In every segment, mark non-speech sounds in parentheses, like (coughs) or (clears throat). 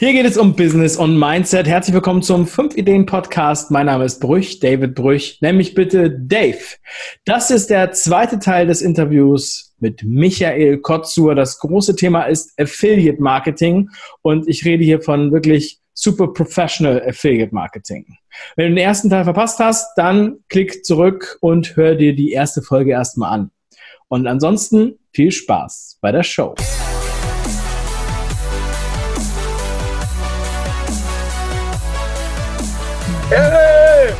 Hier geht es um Business und Mindset. Herzlich willkommen zum 5 Ideen Podcast. Mein Name ist Brüch, David Brüch. Nenn mich bitte Dave. Das ist der zweite Teil des Interviews mit Michael Kotzur. Das große Thema ist Affiliate Marketing und ich rede hier von wirklich super professional Affiliate Marketing. Wenn du den ersten Teil verpasst hast, dann klick zurück und hör dir die erste Folge erstmal an. Und ansonsten viel Spaß bei der Show. Hey!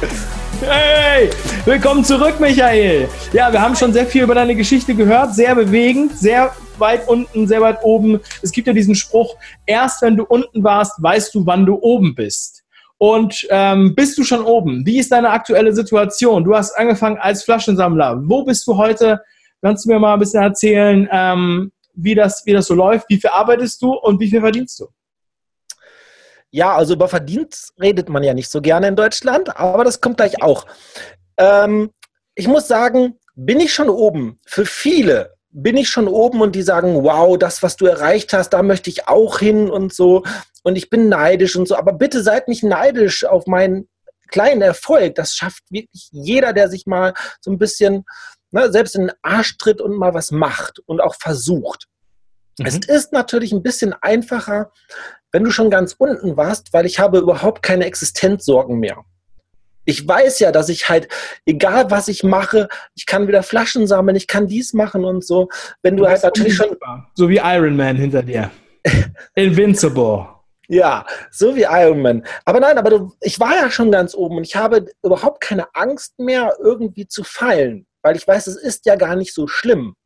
Hey! Willkommen zurück, Michael. Ja, wir haben schon sehr viel über deine Geschichte gehört. Sehr bewegend, sehr weit unten, sehr weit oben. Es gibt ja diesen Spruch, erst wenn du unten warst, weißt du, wann du oben bist. Und ähm, bist du schon oben? Wie ist deine aktuelle Situation? Du hast angefangen als Flaschensammler. Wo bist du heute? Kannst du mir mal ein bisschen erzählen, ähm, wie, das, wie das so läuft? Wie viel arbeitest du und wie viel verdienst du? Ja, also über Verdienst redet man ja nicht so gerne in Deutschland, aber das kommt gleich auch. Ähm, ich muss sagen, bin ich schon oben. Für viele bin ich schon oben und die sagen, wow, das, was du erreicht hast, da möchte ich auch hin und so. Und ich bin neidisch und so. Aber bitte seid nicht neidisch auf meinen kleinen Erfolg. Das schafft wirklich jeder, der sich mal so ein bisschen ne, selbst in den Arsch tritt und mal was macht und auch versucht. Mhm. Es ist natürlich ein bisschen einfacher, wenn du schon ganz unten warst, weil ich habe überhaupt keine Existenzsorgen mehr. Ich weiß ja, dass ich halt, egal was ich mache, ich kann wieder Flaschen sammeln, ich kann dies machen und so. Wenn du, du halt natürlich schon. So wie Iron Man hinter dir. (laughs) Invincible. Ja, so wie Iron Man. Aber nein, aber du, ich war ja schon ganz oben und ich habe überhaupt keine Angst mehr, irgendwie zu fallen, weil ich weiß, es ist ja gar nicht so schlimm.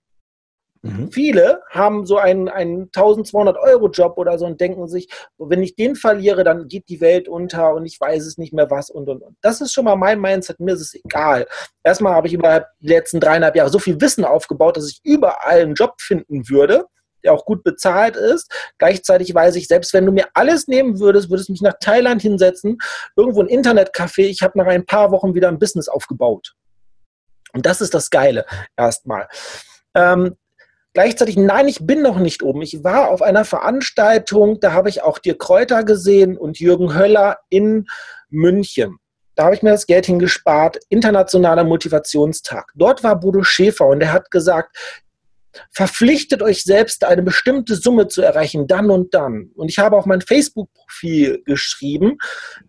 Mhm. Viele haben so einen, einen 1200 Euro Job oder so und denken sich, wenn ich den verliere, dann geht die Welt unter und ich weiß es nicht mehr was und und und. Das ist schon mal mein Mindset. Mir ist es egal. Erstmal habe ich über die letzten dreieinhalb Jahre so viel Wissen aufgebaut, dass ich überall einen Job finden würde der auch gut bezahlt ist. Gleichzeitig weiß ich, selbst wenn du mir alles nehmen würdest, würdest du mich nach Thailand hinsetzen, irgendwo ein Internetcafé. Ich habe nach ein paar Wochen wieder ein Business aufgebaut. Und das ist das Geile erstmal. Ähm, Gleichzeitig, nein, ich bin noch nicht oben. Ich war auf einer Veranstaltung, da habe ich auch Dirk Kräuter gesehen und Jürgen Höller in München. Da habe ich mir das Geld hingespart. Internationaler Motivationstag. Dort war Bodo Schäfer und er hat gesagt, verpflichtet euch selbst, eine bestimmte Summe zu erreichen, dann und dann. Und ich habe auch mein Facebook-Profil geschrieben.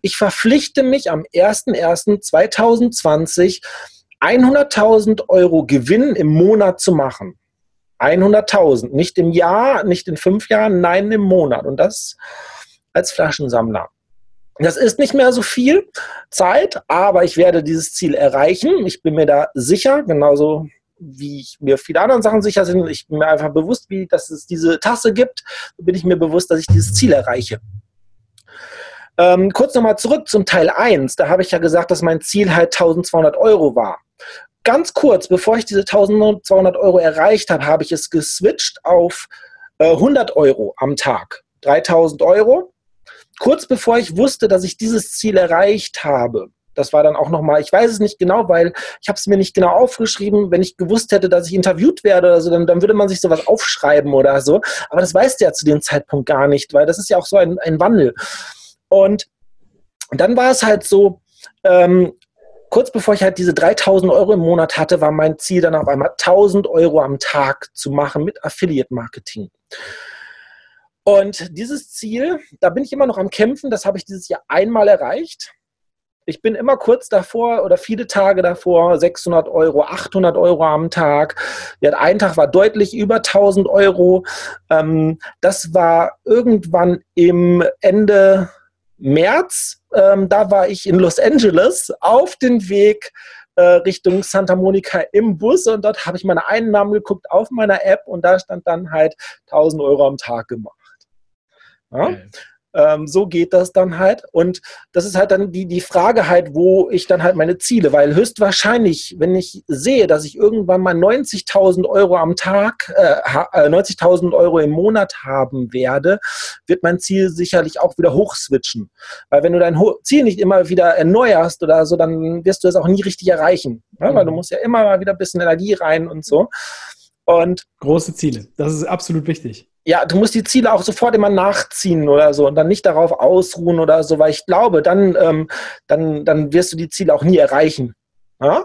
Ich verpflichte mich am 01.01.2020 100.000 Euro Gewinn im Monat zu machen. 100.000. Nicht im Jahr, nicht in fünf Jahren, nein, im Monat. Und das als Flaschensammler. Das ist nicht mehr so viel Zeit, aber ich werde dieses Ziel erreichen. Ich bin mir da sicher, genauso wie ich mir viele andere Sachen sicher bin. Ich bin mir einfach bewusst, wie, dass es diese Tasse gibt. Bin ich mir bewusst, dass ich dieses Ziel erreiche. Ähm, kurz nochmal zurück zum Teil 1. Da habe ich ja gesagt, dass mein Ziel halt 1200 Euro war ganz kurz, bevor ich diese 1200 Euro erreicht habe, habe ich es geswitcht auf äh, 100 Euro am Tag. 3000 Euro. Kurz bevor ich wusste, dass ich dieses Ziel erreicht habe. Das war dann auch nochmal, ich weiß es nicht genau, weil ich habe es mir nicht genau aufgeschrieben. Wenn ich gewusst hätte, dass ich interviewt werde oder so, dann, dann würde man sich sowas aufschreiben oder so. Aber das weißt du ja zu dem Zeitpunkt gar nicht, weil das ist ja auch so ein, ein Wandel. Und dann war es halt so, ähm, kurz bevor ich halt diese 3000 Euro im Monat hatte, war mein Ziel dann auf einmal 1000 Euro am Tag zu machen mit Affiliate Marketing. Und dieses Ziel, da bin ich immer noch am Kämpfen, das habe ich dieses Jahr einmal erreicht. Ich bin immer kurz davor oder viele Tage davor, 600 Euro, 800 Euro am Tag. Ja, ein Tag war deutlich über 1000 Euro. Ähm, das war irgendwann im Ende März. Ähm, da war ich in Los Angeles auf dem Weg äh, Richtung Santa Monica im Bus und dort habe ich meine Einnahmen geguckt auf meiner App und da stand dann halt 1000 Euro am Tag gemacht. Ja? Okay. Ähm, so geht das dann halt. Und das ist halt dann die, die Frage halt, wo ich dann halt meine Ziele, weil höchstwahrscheinlich, wenn ich sehe, dass ich irgendwann mal 90.000 Euro am Tag, äh, 90.000 äh, Euro im Monat haben werde, wird mein Ziel sicherlich auch wieder hochswitchen. Weil wenn du dein Ziel nicht immer wieder erneuerst oder so, dann wirst du es auch nie richtig erreichen. Ja? Weil du mhm. musst ja immer mal wieder ein bisschen Energie rein und so. Und große Ziele, das ist absolut wichtig. Ja, du musst die Ziele auch sofort immer nachziehen oder so und dann nicht darauf ausruhen oder so, weil ich glaube, dann, ähm, dann, dann wirst du die Ziele auch nie erreichen. Ja?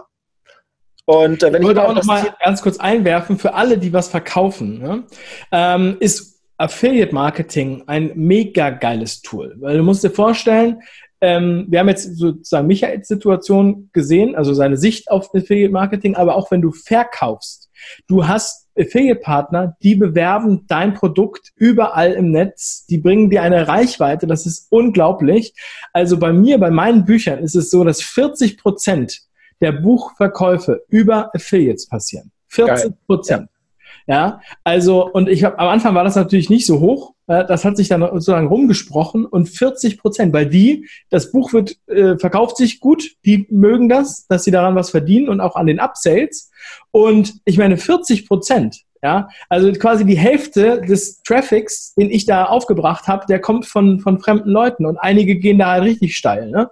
Und äh, wenn ich, ich auch noch mal ganz kurz einwerfen für alle, die was verkaufen, ne? ähm, ist Affiliate Marketing ein mega geiles Tool, weil du musst dir vorstellen, ähm, wir haben jetzt sozusagen Michaels Situation gesehen, also seine Sicht auf Affiliate Marketing, aber auch wenn du verkaufst, du hast Affiliate-Partner, die bewerben dein Produkt überall im Netz. Die bringen dir eine Reichweite. Das ist unglaublich. Also bei mir, bei meinen Büchern ist es so, dass 40 Prozent der Buchverkäufe über Affiliates passieren. 40 Prozent. Ja, also, und ich habe am Anfang war das natürlich nicht so hoch. Das hat sich dann sozusagen rumgesprochen und 40 Prozent, weil die, das Buch wird, äh, verkauft sich gut, die mögen das, dass sie daran was verdienen und auch an den Upsales. Und ich meine, 40 Prozent, ja, also quasi die Hälfte des Traffics, den ich da aufgebracht habe, der kommt von, von fremden Leuten und einige gehen da halt richtig steil. Ne?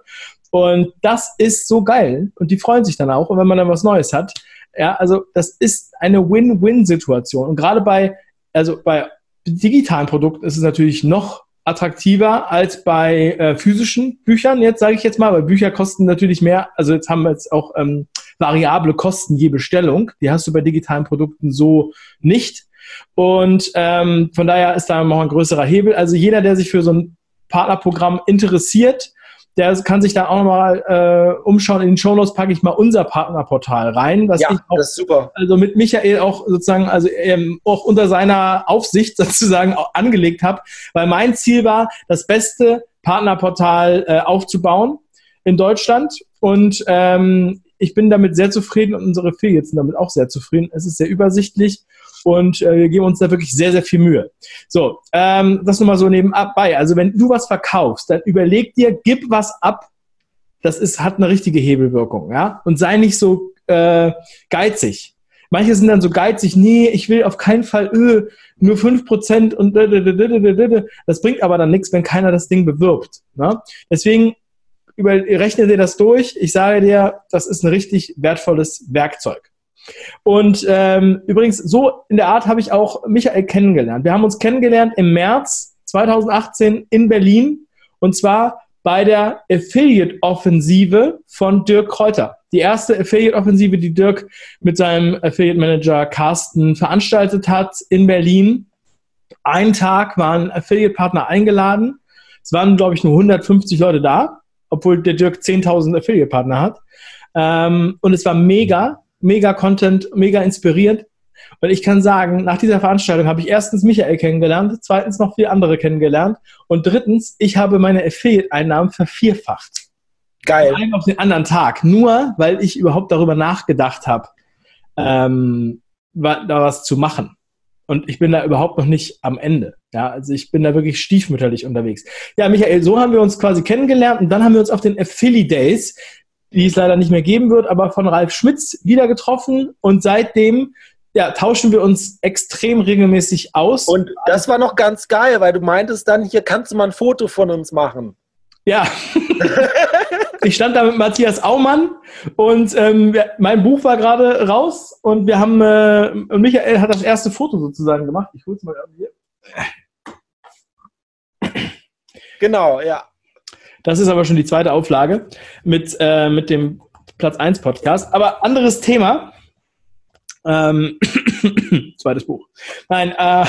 Und das ist so geil und die freuen sich dann auch, und wenn man dann was Neues hat. Ja, also das ist eine Win-Win-Situation. Und gerade bei, also bei digitalen Produkten ist es natürlich noch attraktiver als bei äh, physischen Büchern, jetzt sage ich jetzt mal, weil Bücher kosten natürlich mehr, also jetzt haben wir jetzt auch ähm, variable Kosten je Bestellung, die hast du bei digitalen Produkten so nicht. Und ähm, von daher ist da noch ein größerer Hebel. Also jeder, der sich für so ein Partnerprogramm interessiert, der kann sich da auch nochmal äh, umschauen. In den Shownotes packe ich mal unser Partnerportal rein, was ja, ich auch, das ist super. also mit Michael auch sozusagen, also ähm, auch unter seiner Aufsicht (laughs) sozusagen angelegt habe, weil mein Ziel war, das beste Partnerportal äh, aufzubauen in Deutschland und ähm, ich bin damit sehr zufrieden und unsere Affiliates sind damit auch sehr zufrieden. Es ist sehr übersichtlich und äh, wir geben uns da wirklich sehr, sehr viel Mühe. So, ähm, das nur mal so nebenbei. Also wenn du was verkaufst, dann überleg dir, gib was ab. Das ist, hat eine richtige Hebelwirkung, ja. Und sei nicht so äh, geizig. Manche sind dann so geizig, nee, ich will auf keinen Fall öh, nur 5% und das bringt aber dann nichts, wenn keiner das Ding bewirbt. Ne? Deswegen über, rechne dir das durch. Ich sage dir, das ist ein richtig wertvolles Werkzeug. Und ähm, übrigens, so in der Art habe ich auch Michael kennengelernt. Wir haben uns kennengelernt im März 2018 in Berlin und zwar bei der Affiliate-Offensive von Dirk Kräuter. Die erste Affiliate-Offensive, die Dirk mit seinem Affiliate-Manager Carsten veranstaltet hat in Berlin. Einen Tag waren Affiliate-Partner eingeladen. Es waren, glaube ich, nur 150 Leute da obwohl der Dirk 10.000 Affiliate-Partner hat. Ähm, und es war mega, mega Content, mega inspiriert. Und ich kann sagen, nach dieser Veranstaltung habe ich erstens Michael kennengelernt, zweitens noch vier andere kennengelernt und drittens, ich habe meine Affiliate-Einnahmen vervierfacht. Geil. Von einem auf den anderen Tag. Nur, weil ich überhaupt darüber nachgedacht habe, ähm, da was zu machen. Und ich bin da überhaupt noch nicht am Ende. Ja, also ich bin da wirklich stiefmütterlich unterwegs. Ja, Michael, so haben wir uns quasi kennengelernt und dann haben wir uns auf den Affili Days, die es leider nicht mehr geben wird, aber von Ralf Schmitz wieder getroffen und seitdem ja, tauschen wir uns extrem regelmäßig aus. Und das war noch ganz geil, weil du meintest dann, hier kannst du mal ein Foto von uns machen. Ja. (laughs) ich stand da mit Matthias Aumann und ähm, mein Buch war gerade raus und wir haben, äh, Michael hat das erste Foto sozusagen gemacht. Ich hol's mal hier. Genau, ja. Das ist aber schon die zweite Auflage mit, äh, mit dem Platz 1 Podcast. Aber anderes Thema. Ähm, (coughs) zweites Buch. Nein, äh,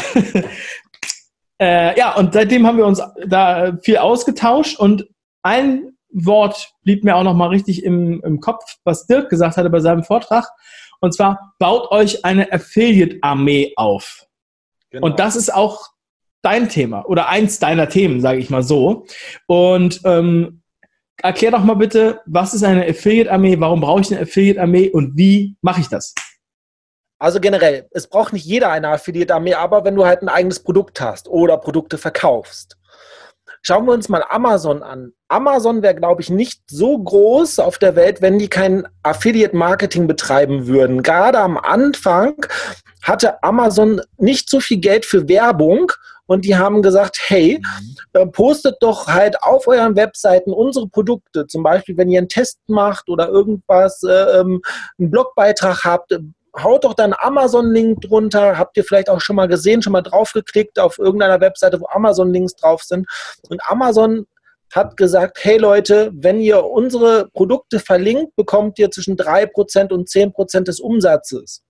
(laughs) äh, ja, und seitdem haben wir uns da viel ausgetauscht und ein Wort blieb mir auch noch mal richtig im, im Kopf, was Dirk gesagt hatte bei seinem Vortrag. Und zwar, baut euch eine Affiliate-Armee auf. Genau. Und das ist auch dein Thema oder eins deiner Themen, sage ich mal so. Und ähm, erklär doch mal bitte, was ist eine Affiliate-Armee, warum brauche ich eine Affiliate-Armee und wie mache ich das? Also generell, es braucht nicht jeder eine Affiliate-Armee, aber wenn du halt ein eigenes Produkt hast oder Produkte verkaufst. Schauen wir uns mal Amazon an. Amazon wäre, glaube ich, nicht so groß auf der Welt, wenn die kein Affiliate-Marketing betreiben würden. Gerade am Anfang hatte Amazon nicht so viel Geld für Werbung und die haben gesagt, hey, mhm. äh, postet doch halt auf euren Webseiten unsere Produkte. Zum Beispiel, wenn ihr einen Test macht oder irgendwas, äh, ähm, einen Blogbeitrag habt, haut doch dann Amazon-Link drunter. Habt ihr vielleicht auch schon mal gesehen, schon mal draufgeklickt auf irgendeiner Webseite, wo Amazon-Links drauf sind. Und Amazon hat gesagt, hey Leute, wenn ihr unsere Produkte verlinkt, bekommt ihr zwischen 3% und 10% des Umsatzes.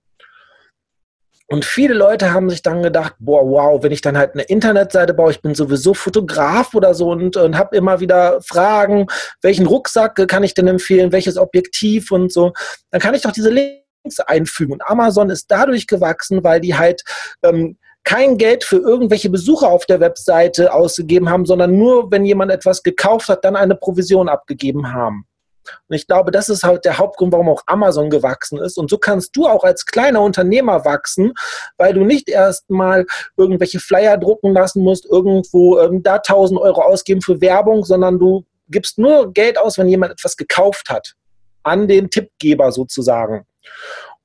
Und viele Leute haben sich dann gedacht, boah, wow, wenn ich dann halt eine Internetseite baue, ich bin sowieso Fotograf oder so und, und habe immer wieder Fragen, welchen Rucksack kann ich denn empfehlen, welches Objektiv und so, dann kann ich doch diese Links einfügen. Und Amazon ist dadurch gewachsen, weil die halt ähm, kein Geld für irgendwelche Besucher auf der Webseite ausgegeben haben, sondern nur, wenn jemand etwas gekauft hat, dann eine Provision abgegeben haben. Und ich glaube, das ist halt der Hauptgrund, warum auch Amazon gewachsen ist. Und so kannst du auch als kleiner Unternehmer wachsen, weil du nicht erst mal irgendwelche Flyer drucken lassen musst, irgendwo ähm, da 1000 Euro ausgeben für Werbung, sondern du gibst nur Geld aus, wenn jemand etwas gekauft hat. An den Tippgeber sozusagen.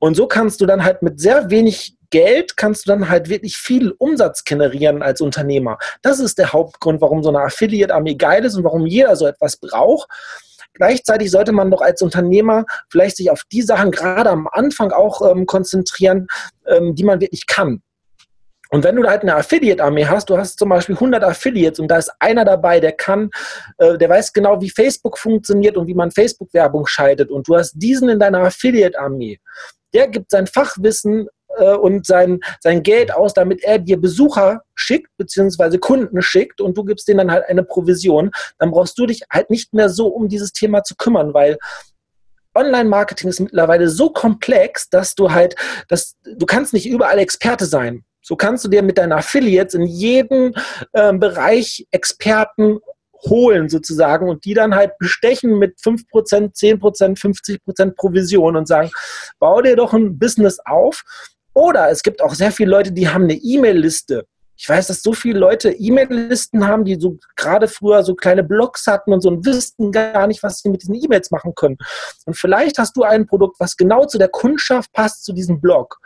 Und so kannst du dann halt mit sehr wenig Geld kannst du dann halt wirklich viel Umsatz generieren als Unternehmer. Das ist der Hauptgrund, warum so eine Affiliate-Armee geil ist und warum jeder so etwas braucht. Gleichzeitig sollte man doch als Unternehmer vielleicht sich auf die Sachen gerade am Anfang auch ähm, konzentrieren, ähm, die man wirklich kann. Und wenn du da halt eine Affiliate-Armee hast, du hast zum Beispiel 100 Affiliates und da ist einer dabei, der kann, äh, der weiß genau, wie Facebook funktioniert und wie man Facebook-Werbung schaltet und du hast diesen in deiner Affiliate-Armee, der gibt sein Fachwissen äh, und sein, sein Geld aus, damit er dir Besucher schickt, beziehungsweise Kunden schickt und du gibst denen dann halt eine Provision, dann brauchst du dich halt nicht mehr so um dieses Thema zu kümmern, weil Online-Marketing ist mittlerweile so komplex, dass du halt, dass du kannst nicht überall Experte sein. So kannst du dir mit deinen Affiliates in jedem äh, Bereich Experten holen sozusagen und die dann halt bestechen mit 5%, 10%, 50% Provision und sagen, bau dir doch ein Business auf oder es gibt auch sehr viele Leute, die haben eine E-Mail-Liste. Ich weiß, dass so viele Leute E-Mail-Listen haben, die so gerade früher so kleine Blogs hatten und so und wüssten gar nicht, was sie mit diesen E-Mails machen können. Und vielleicht hast du ein Produkt, was genau zu der Kundschaft passt, zu diesem Blog.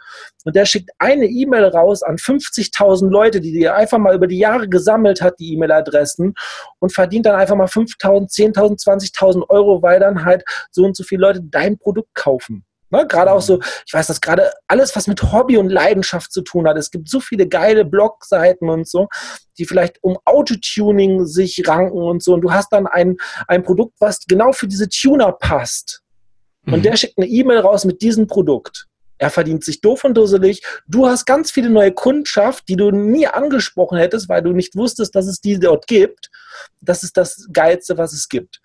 Und der schickt eine E-Mail raus an 50.000 Leute, die dir einfach mal über die Jahre gesammelt hat, die E-Mail-Adressen, und verdient dann einfach mal 5.000, 10.000, 20.000 Euro, weil dann halt so und so viele Leute dein Produkt kaufen. Ne? Gerade auch so, mhm. ich weiß, dass gerade alles, was mit Hobby und Leidenschaft zu tun hat, es gibt so viele geile Blogseiten und so, die vielleicht um Autotuning sich ranken und so. Und du hast dann ein, ein Produkt, was genau für diese Tuner passt. Und mhm. der schickt eine E-Mail raus mit diesem Produkt. Er verdient sich doof und dusselig. Du hast ganz viele neue Kundschaft, die du nie angesprochen hättest, weil du nicht wusstest, dass es die dort gibt. Das ist das Geilste, was es gibt.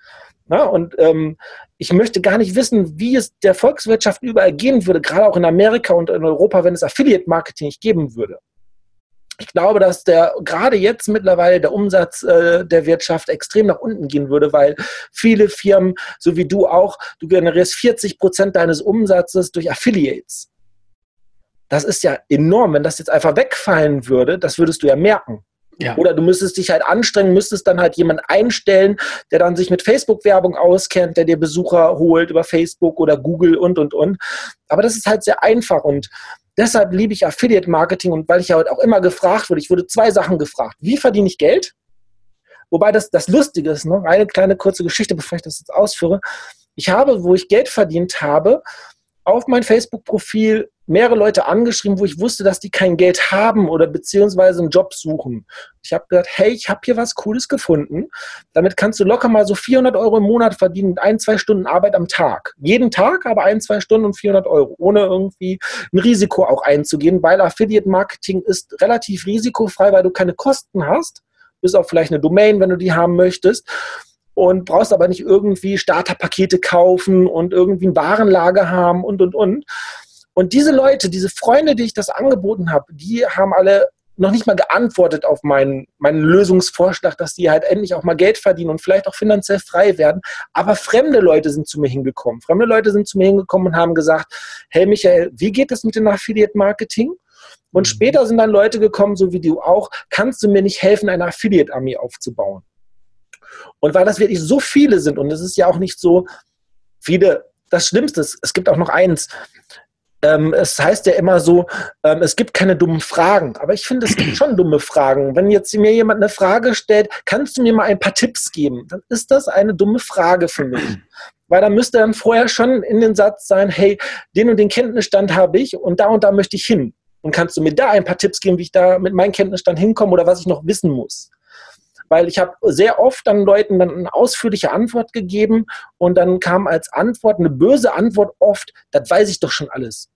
Na, und ähm, ich möchte gar nicht wissen, wie es der Volkswirtschaft überall gehen würde, gerade auch in Amerika und in Europa, wenn es Affiliate-Marketing nicht geben würde. Ich glaube, dass der gerade jetzt mittlerweile der Umsatz äh, der Wirtschaft extrem nach unten gehen würde, weil viele Firmen, so wie du auch, du generierst 40 Prozent deines Umsatzes durch Affiliates. Das ist ja enorm. Wenn das jetzt einfach wegfallen würde, das würdest du ja merken. Ja. Oder du müsstest dich halt anstrengen, müsstest dann halt jemand einstellen, der dann sich mit Facebook-Werbung auskennt, der dir Besucher holt über Facebook oder Google und, und, und. Aber das ist halt sehr einfach und deshalb liebe ich Affiliate-Marketing und weil ich ja heute auch immer gefragt wurde, ich wurde zwei Sachen gefragt. Wie verdiene ich Geld? Wobei das, das Lustige ist, ne? eine kleine kurze Geschichte, bevor ich das jetzt ausführe. Ich habe, wo ich Geld verdient habe, auf mein Facebook-Profil mehrere Leute angeschrieben, wo ich wusste, dass die kein Geld haben oder beziehungsweise einen Job suchen. Ich habe gesagt, hey, ich habe hier was Cooles gefunden. Damit kannst du locker mal so 400 Euro im Monat verdienen mit ein, zwei Stunden Arbeit am Tag. Jeden Tag, aber ein, zwei Stunden und 400 Euro, ohne irgendwie ein Risiko auch einzugehen, weil Affiliate-Marketing ist relativ risikofrei, weil du keine Kosten hast, bis auf vielleicht eine Domain, wenn du die haben möchtest und brauchst aber nicht irgendwie Starterpakete kaufen und irgendwie ein Warenlager haben und, und, und. Und diese Leute, diese Freunde, die ich das angeboten habe, die haben alle noch nicht mal geantwortet auf meinen, meinen Lösungsvorschlag, dass die halt endlich auch mal Geld verdienen und vielleicht auch finanziell frei werden. Aber fremde Leute sind zu mir hingekommen. Fremde Leute sind zu mir hingekommen und haben gesagt, hey Michael, wie geht das mit dem Affiliate Marketing? Und mhm. später sind dann Leute gekommen, so wie du auch, kannst du mir nicht helfen, eine Affiliate-Armee aufzubauen? Und weil das wirklich so viele sind und es ist ja auch nicht so viele, das Schlimmste ist, es gibt auch noch eins, ähm, es heißt ja immer so, ähm, es gibt keine dummen Fragen, aber ich finde, es gibt schon dumme Fragen. Wenn jetzt mir jemand eine Frage stellt, kannst du mir mal ein paar Tipps geben, dann ist das eine dumme Frage für mich. Weil da müsste dann vorher schon in den Satz sein, hey, den und den Kenntnisstand habe ich und da und da möchte ich hin. Und kannst du mir da ein paar Tipps geben, wie ich da mit meinem Kenntnisstand hinkomme oder was ich noch wissen muss? Weil ich habe sehr oft dann Leuten dann eine ausführliche Antwort gegeben und dann kam als Antwort eine böse Antwort oft, das weiß ich doch schon alles.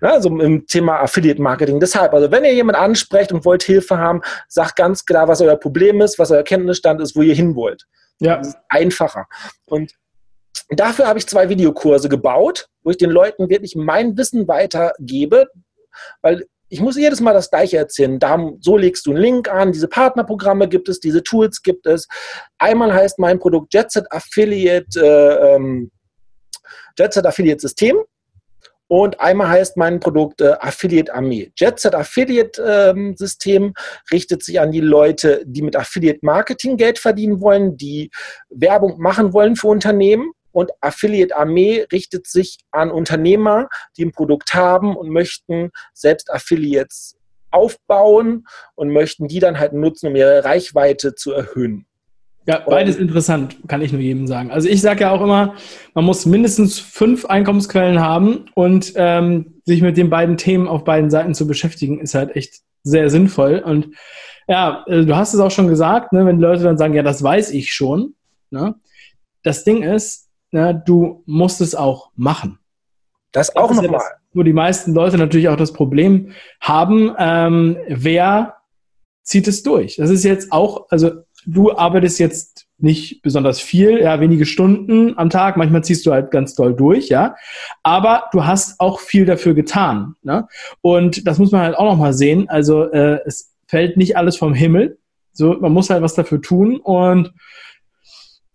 Also im Thema Affiliate Marketing. Deshalb, also wenn ihr jemand ansprecht und wollt Hilfe haben, sagt ganz klar, was euer Problem ist, was euer Kenntnisstand ist, wo ihr hin wollt. Ja. Das ist einfacher. Und dafür habe ich zwei Videokurse gebaut, wo ich den Leuten wirklich mein Wissen weitergebe, weil ich muss jedes Mal das Gleiche erzählen. Da, so legst du einen Link an, diese Partnerprogramme gibt es, diese Tools gibt es. Einmal heißt mein Produkt JetSet Affiliate, äh, ähm, JetSet Affiliate System und einmal heißt mein Produkt äh, Affiliate Armee. JetSet Affiliate ähm, System richtet sich an die Leute, die mit Affiliate Marketing Geld verdienen wollen, die Werbung machen wollen für Unternehmen und Affiliate Armee richtet sich an Unternehmer, die ein Produkt haben und möchten selbst Affiliates aufbauen und möchten die dann halt nutzen, um ihre Reichweite zu erhöhen. Ja, beides und, interessant, kann ich nur jedem sagen. Also ich sage ja auch immer, man muss mindestens fünf Einkommensquellen haben und ähm, sich mit den beiden Themen auf beiden Seiten zu beschäftigen, ist halt echt sehr sinnvoll. Und ja, äh, du hast es auch schon gesagt, ne, wenn Leute dann sagen, ja, das weiß ich schon. Ne? Das Ding ist, ne, du musst es auch machen. Das auch nochmal. Ja wo die meisten Leute natürlich auch das Problem haben, ähm, wer zieht es durch? Das ist jetzt auch, also du arbeitest jetzt nicht besonders viel, ja, wenige Stunden am Tag, manchmal ziehst du halt ganz doll durch, ja, aber du hast auch viel dafür getan, ne? Und das muss man halt auch nochmal sehen, also äh, es fällt nicht alles vom Himmel, so, man muss halt was dafür tun und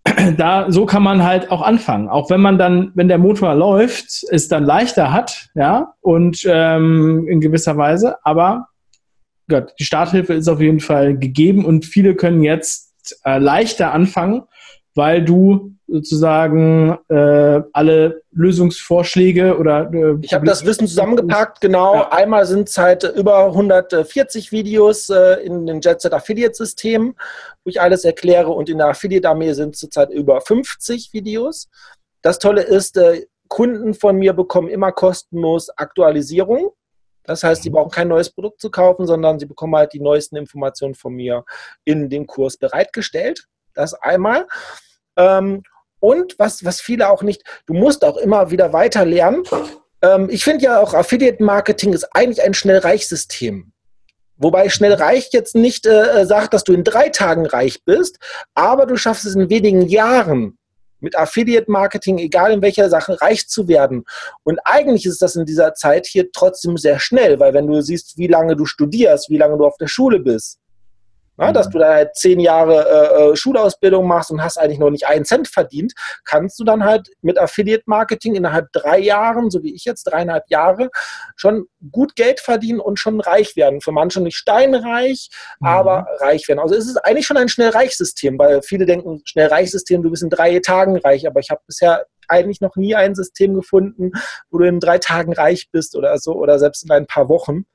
(clears throat) da, so kann man halt auch anfangen. Auch wenn man dann, wenn der Motor läuft, es dann leichter hat, ja, und ähm, in gewisser Weise, aber Gott, die Starthilfe ist auf jeden Fall gegeben und viele können jetzt äh, leichter anfangen, weil du sozusagen äh, alle Lösungsvorschläge oder äh, ich habe das Wissen zusammengepackt genau. Ja. einmal sind es halt über 140 Videos äh, in den JetSet Affiliate System wo ich alles erkläre. Und in der Affiliate Armee sind zurzeit über 50 Videos. Das Tolle ist äh, Kunden von mir bekommen immer kostenlos Aktualisierung. Das heißt, sie brauchen kein neues Produkt zu kaufen, sondern sie bekommen halt die neuesten Informationen von mir in dem Kurs bereitgestellt. Das einmal. Ähm, und was, was viele auch nicht, du musst auch immer wieder weiter lernen. Ähm, ich finde ja auch Affiliate Marketing ist eigentlich ein Schnellreichsystem. Wobei schnell reich jetzt nicht äh, äh, sagt, dass du in drei Tagen reich bist, aber du schaffst es in wenigen Jahren mit Affiliate Marketing, egal in welcher Sache, reich zu werden. Und eigentlich ist das in dieser Zeit hier trotzdem sehr schnell, weil wenn du siehst, wie lange du studierst, wie lange du auf der Schule bist, na, dass mhm. du da halt zehn Jahre äh, äh, Schulausbildung machst und hast eigentlich noch nicht einen Cent verdient, kannst du dann halt mit Affiliate Marketing innerhalb drei Jahren, so wie ich jetzt, dreieinhalb Jahre, schon gut Geld verdienen und schon reich werden. Für manche nicht steinreich, mhm. aber reich werden. Also es ist eigentlich schon ein Schnellreichsystem, weil viele denken, Schnellreichsystem, du bist in drei Tagen reich, aber ich habe bisher eigentlich noch nie ein System gefunden, wo du in drei Tagen reich bist oder so oder selbst in ein paar Wochen.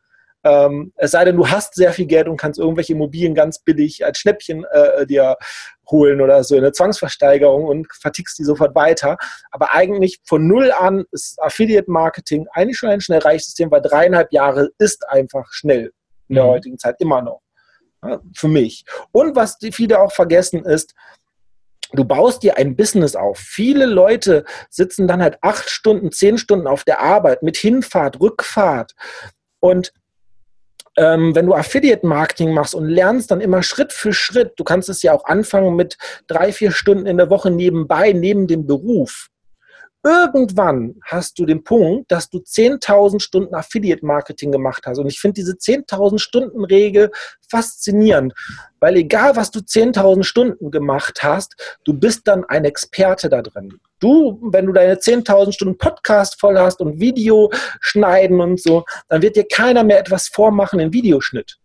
Ähm, es sei denn, du hast sehr viel Geld und kannst irgendwelche Immobilien ganz billig als Schnäppchen äh, dir holen oder so in eine Zwangsversteigerung und vertickst die sofort weiter. Aber eigentlich von null an ist Affiliate Marketing eigentlich schon ein schnell System, weil dreieinhalb Jahre ist einfach schnell in der mhm. heutigen Zeit immer noch. Ja, für mich. Und was die viele auch vergessen ist, Du baust dir ein Business auf. Viele Leute sitzen dann halt acht Stunden, zehn Stunden auf der Arbeit mit Hinfahrt, Rückfahrt. Und ähm, wenn du Affiliate-Marketing machst und lernst dann immer Schritt für Schritt, du kannst es ja auch anfangen mit drei, vier Stunden in der Woche nebenbei, neben dem Beruf. Irgendwann hast du den Punkt, dass du 10.000 Stunden Affiliate-Marketing gemacht hast. Und ich finde diese 10.000 Stunden-Regel faszinierend, weil egal, was du 10.000 Stunden gemacht hast, du bist dann ein Experte da drin. Du, wenn du deine 10.000 Stunden Podcast voll hast und Video schneiden und so, dann wird dir keiner mehr etwas vormachen in Videoschnitt.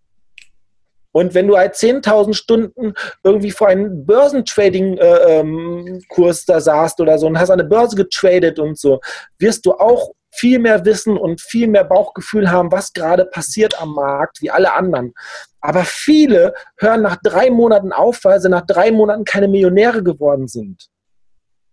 Und wenn du halt 10.000 Stunden irgendwie vor einem Börsentrading-Kurs äh, ähm, da saßt oder so und hast der Börse getradet und so, wirst du auch viel mehr wissen und viel mehr Bauchgefühl haben, was gerade passiert am Markt, wie alle anderen. Aber viele hören nach drei Monaten auf, weil sie nach drei Monaten keine Millionäre geworden sind.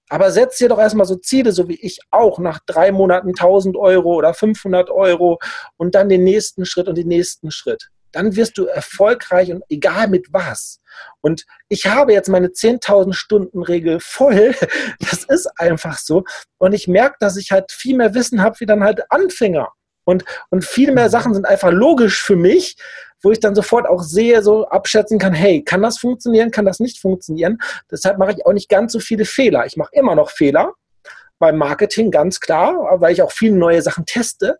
Aber setz dir doch erstmal so Ziele, so wie ich auch, nach drei Monaten 1000 Euro oder 500 Euro und dann den nächsten Schritt und den nächsten Schritt dann wirst du erfolgreich und egal mit was. Und ich habe jetzt meine 10.000 Stunden Regel voll. (laughs) Das ist einfach so. Und ich merke, dass ich halt viel mehr Wissen habe wie dann halt Anfänger. Und, und viel mehr Sachen sind einfach logisch für mich, wo ich dann sofort auch sehe, so abschätzen kann, hey, kann das funktionieren, kann das nicht funktionieren? Deshalb mache ich auch nicht ganz so viele Fehler. Ich mache immer noch Fehler beim Marketing, ganz klar, weil ich auch viele neue Sachen teste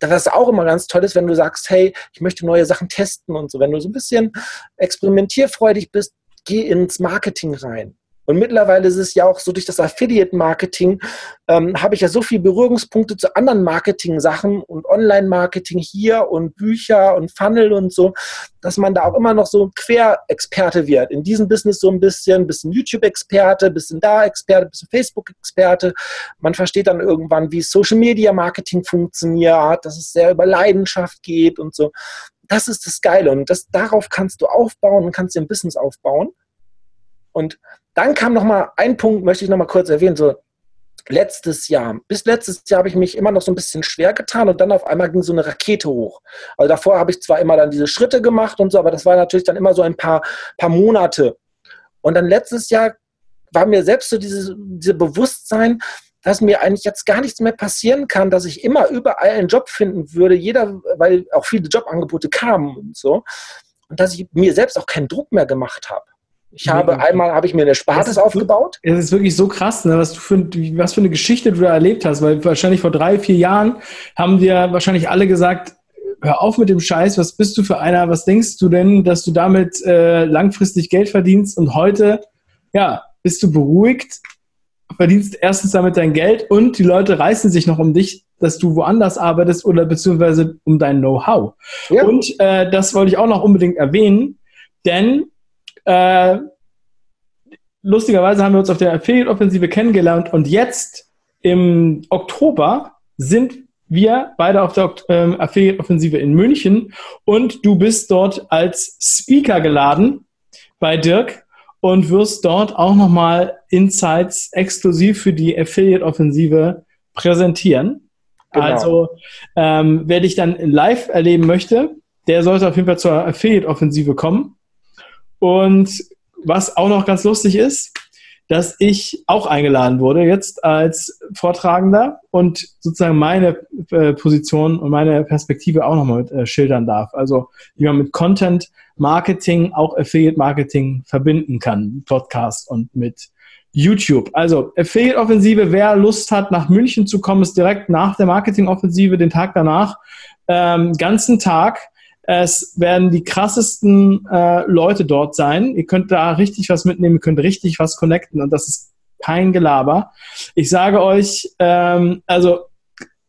was auch immer ganz toll ist, wenn du sagst, hey, ich möchte neue Sachen testen und so. Wenn du so ein bisschen experimentierfreudig bist, geh ins Marketing rein. Und mittlerweile ist es ja auch so, durch das Affiliate-Marketing ähm, habe ich ja so viele Berührungspunkte zu anderen Marketing-Sachen und Online-Marketing hier und Bücher und Funnel und so, dass man da auch immer noch so Querexperte wird. In diesem Business so ein bisschen, bisschen YouTube-Experte, bisschen da Experte, bisschen Facebook-Experte. Man versteht dann irgendwann, wie Social-Media-Marketing funktioniert, dass es sehr über Leidenschaft geht und so. Das ist das Geile und das, darauf kannst du aufbauen und kannst dir ein Business aufbauen. Und dann kam noch mal ein Punkt, möchte ich noch mal kurz erwähnen, so letztes Jahr. Bis letztes Jahr habe ich mich immer noch so ein bisschen schwer getan und dann auf einmal ging so eine Rakete hoch. Also davor habe ich zwar immer dann diese Schritte gemacht und so, aber das war natürlich dann immer so ein paar, paar Monate. Und dann letztes Jahr war mir selbst so dieses, dieses Bewusstsein, dass mir eigentlich jetzt gar nichts mehr passieren kann, dass ich immer überall einen Job finden würde, jeder, weil auch viele Jobangebote kamen und so. Und dass ich mir selbst auch keinen Druck mehr gemacht habe. Ich habe einmal habe ich mir eine Spartes aufgebaut. Es ist wirklich so krass, ne, was du für was für eine Geschichte du da erlebt hast, weil wahrscheinlich vor drei, vier Jahren haben dir wahrscheinlich alle gesagt, hör auf mit dem Scheiß, was bist du für einer, was denkst du denn, dass du damit äh, langfristig Geld verdienst und heute, ja, bist du beruhigt, verdienst erstens damit dein Geld und die Leute reißen sich noch um dich, dass du woanders arbeitest oder beziehungsweise um dein Know-how. Ja. Und äh, das wollte ich auch noch unbedingt erwähnen, denn äh, lustigerweise haben wir uns auf der Affiliate-Offensive kennengelernt und jetzt im Oktober sind wir beide auf der ähm, Affiliate-Offensive in München und du bist dort als Speaker geladen bei Dirk und wirst dort auch nochmal Insights exklusiv für die Affiliate-Offensive präsentieren. Genau. Also ähm, wer dich dann live erleben möchte, der sollte auf jeden Fall zur Affiliate-Offensive kommen. Und was auch noch ganz lustig ist, dass ich auch eingeladen wurde jetzt als Vortragender und sozusagen meine äh, Position und meine Perspektive auch nochmal mit äh, schildern darf. Also wie man mit Content Marketing auch Affiliate Marketing verbinden kann, Podcast und mit YouTube. Also Affiliate Offensive, wer Lust hat, nach München zu kommen, ist direkt nach der Marketing Offensive, den Tag danach, ähm, ganzen Tag es werden die krassesten äh, Leute dort sein. Ihr könnt da richtig was mitnehmen, ihr könnt richtig was connecten und das ist kein Gelaber. Ich sage euch, ähm, also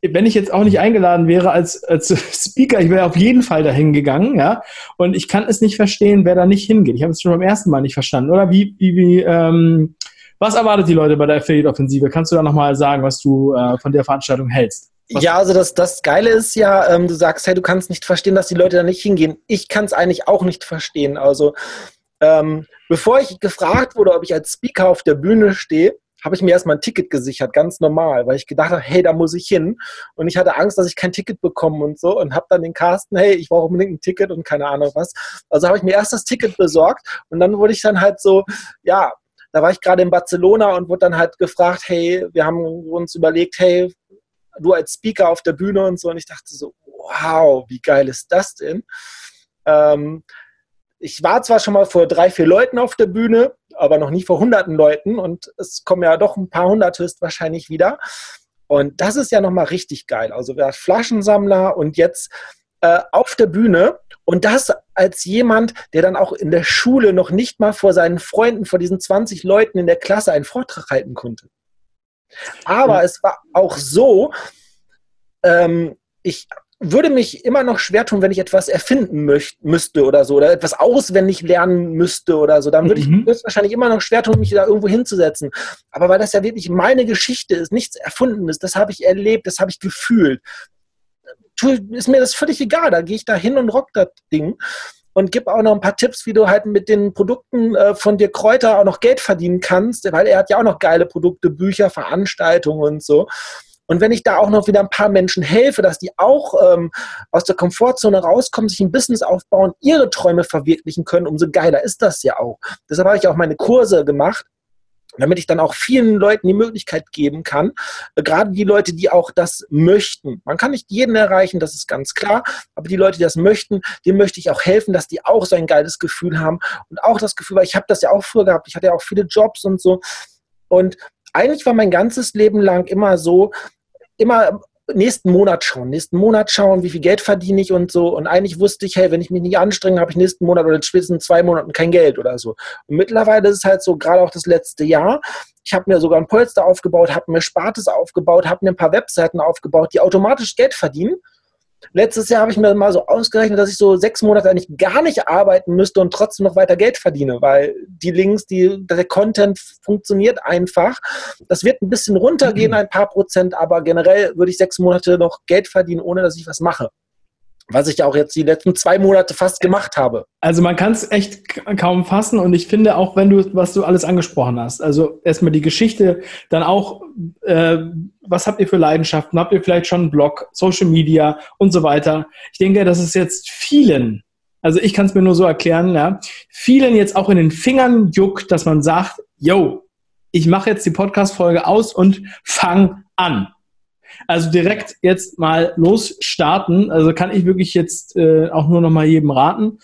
wenn ich jetzt auch nicht eingeladen wäre als, als (laughs) Speaker, ich wäre auf jeden Fall dahin gegangen, ja. Und ich kann es nicht verstehen, wer da nicht hingeht. Ich habe es schon beim ersten Mal nicht verstanden. Oder wie, wie, wie ähm, was erwartet die Leute bei der Affiliate-Offensive? Kannst du da nochmal sagen, was du äh, von der Veranstaltung hältst? Was ja, also das, das Geile ist ja, ähm, du sagst, hey, du kannst nicht verstehen, dass die Leute da nicht hingehen. Ich kann es eigentlich auch nicht verstehen. Also ähm, bevor ich gefragt wurde, ob ich als Speaker auf der Bühne stehe, habe ich mir erstmal ein Ticket gesichert, ganz normal, weil ich gedacht habe, hey, da muss ich hin. Und ich hatte Angst, dass ich kein Ticket bekomme und so und habe dann den Carsten, hey, ich brauche unbedingt ein Ticket und keine Ahnung was. Also habe ich mir erst das Ticket besorgt und dann wurde ich dann halt so, ja, da war ich gerade in Barcelona und wurde dann halt gefragt, hey, wir haben uns überlegt, hey, du als Speaker auf der Bühne und so. Und ich dachte so, wow, wie geil ist das denn? Ähm, ich war zwar schon mal vor drei, vier Leuten auf der Bühne, aber noch nie vor hunderten Leuten und es kommen ja doch ein paar hundert höchstwahrscheinlich wieder. Und das ist ja nochmal richtig geil. Also wer Flaschensammler und jetzt äh, auf der Bühne und das als jemand, der dann auch in der Schule noch nicht mal vor seinen Freunden, vor diesen 20 Leuten in der Klasse einen Vortrag halten konnte. Aber es war auch so, ähm, ich würde mich immer noch schwer tun, wenn ich etwas erfinden möcht, müsste oder so, oder etwas auswendig lernen müsste oder so. Dann würde mhm. ich es wahrscheinlich immer noch schwer tun, mich da irgendwo hinzusetzen. Aber weil das ja wirklich meine Geschichte ist, nichts Erfundenes, das habe ich erlebt, das habe ich gefühlt, ist mir das völlig egal. Da gehe ich da hin und rock das Ding und gebe auch noch ein paar Tipps, wie du halt mit den Produkten äh, von dir Kräuter auch noch Geld verdienen kannst, weil er hat ja auch noch geile Produkte, Bücher, Veranstaltungen und so. Und wenn ich da auch noch wieder ein paar Menschen helfe, dass die auch ähm, aus der Komfortzone rauskommen, sich ein Business aufbauen, ihre Träume verwirklichen können, umso geiler ist das ja auch. Deshalb habe ich auch meine Kurse gemacht, damit ich dann auch vielen Leuten die Möglichkeit geben kann, äh, gerade die Leute, die auch das möchten. Man kann nicht jeden erreichen, das ist ganz klar, aber die Leute, die das möchten, denen möchte ich auch helfen, dass die auch so ein geiles Gefühl haben und auch das Gefühl, weil ich habe das ja auch früher gehabt, ich hatte ja auch viele Jobs und so und eigentlich war mein ganzes Leben lang immer so, immer nächsten Monat schauen, nächsten Monat schauen, wie viel Geld verdiene ich und so. Und eigentlich wusste ich, hey, wenn ich mich nicht anstrenge, habe ich nächsten Monat oder spätestens zwei Monaten kein Geld oder so. Und mittlerweile ist es halt so, gerade auch das letzte Jahr, ich habe mir sogar ein Polster aufgebaut, habe mir Spartes aufgebaut, habe mir ein paar Webseiten aufgebaut, die automatisch Geld verdienen Letztes Jahr habe ich mir mal so ausgerechnet, dass ich so sechs Monate eigentlich gar nicht arbeiten müsste und trotzdem noch weiter Geld verdiene, weil die Links, die, der Content funktioniert einfach. Das wird ein bisschen runtergehen, mhm. ein paar Prozent, aber generell würde ich sechs Monate noch Geld verdienen, ohne dass ich was mache was ich ja auch jetzt die letzten zwei Monate fast gemacht habe. Also man kann es echt kaum fassen und ich finde auch, wenn du, was du alles angesprochen hast, also erstmal die Geschichte, dann auch, äh, was habt ihr für Leidenschaften? Habt ihr vielleicht schon einen Blog, Social Media und so weiter? Ich denke, dass es jetzt vielen, also ich kann es mir nur so erklären, ja, vielen jetzt auch in den Fingern juckt, dass man sagt, yo, ich mache jetzt die Podcast-Folge aus und fang an. Also direkt jetzt mal losstarten. Also kann ich wirklich jetzt äh, auch nur noch mal jedem raten.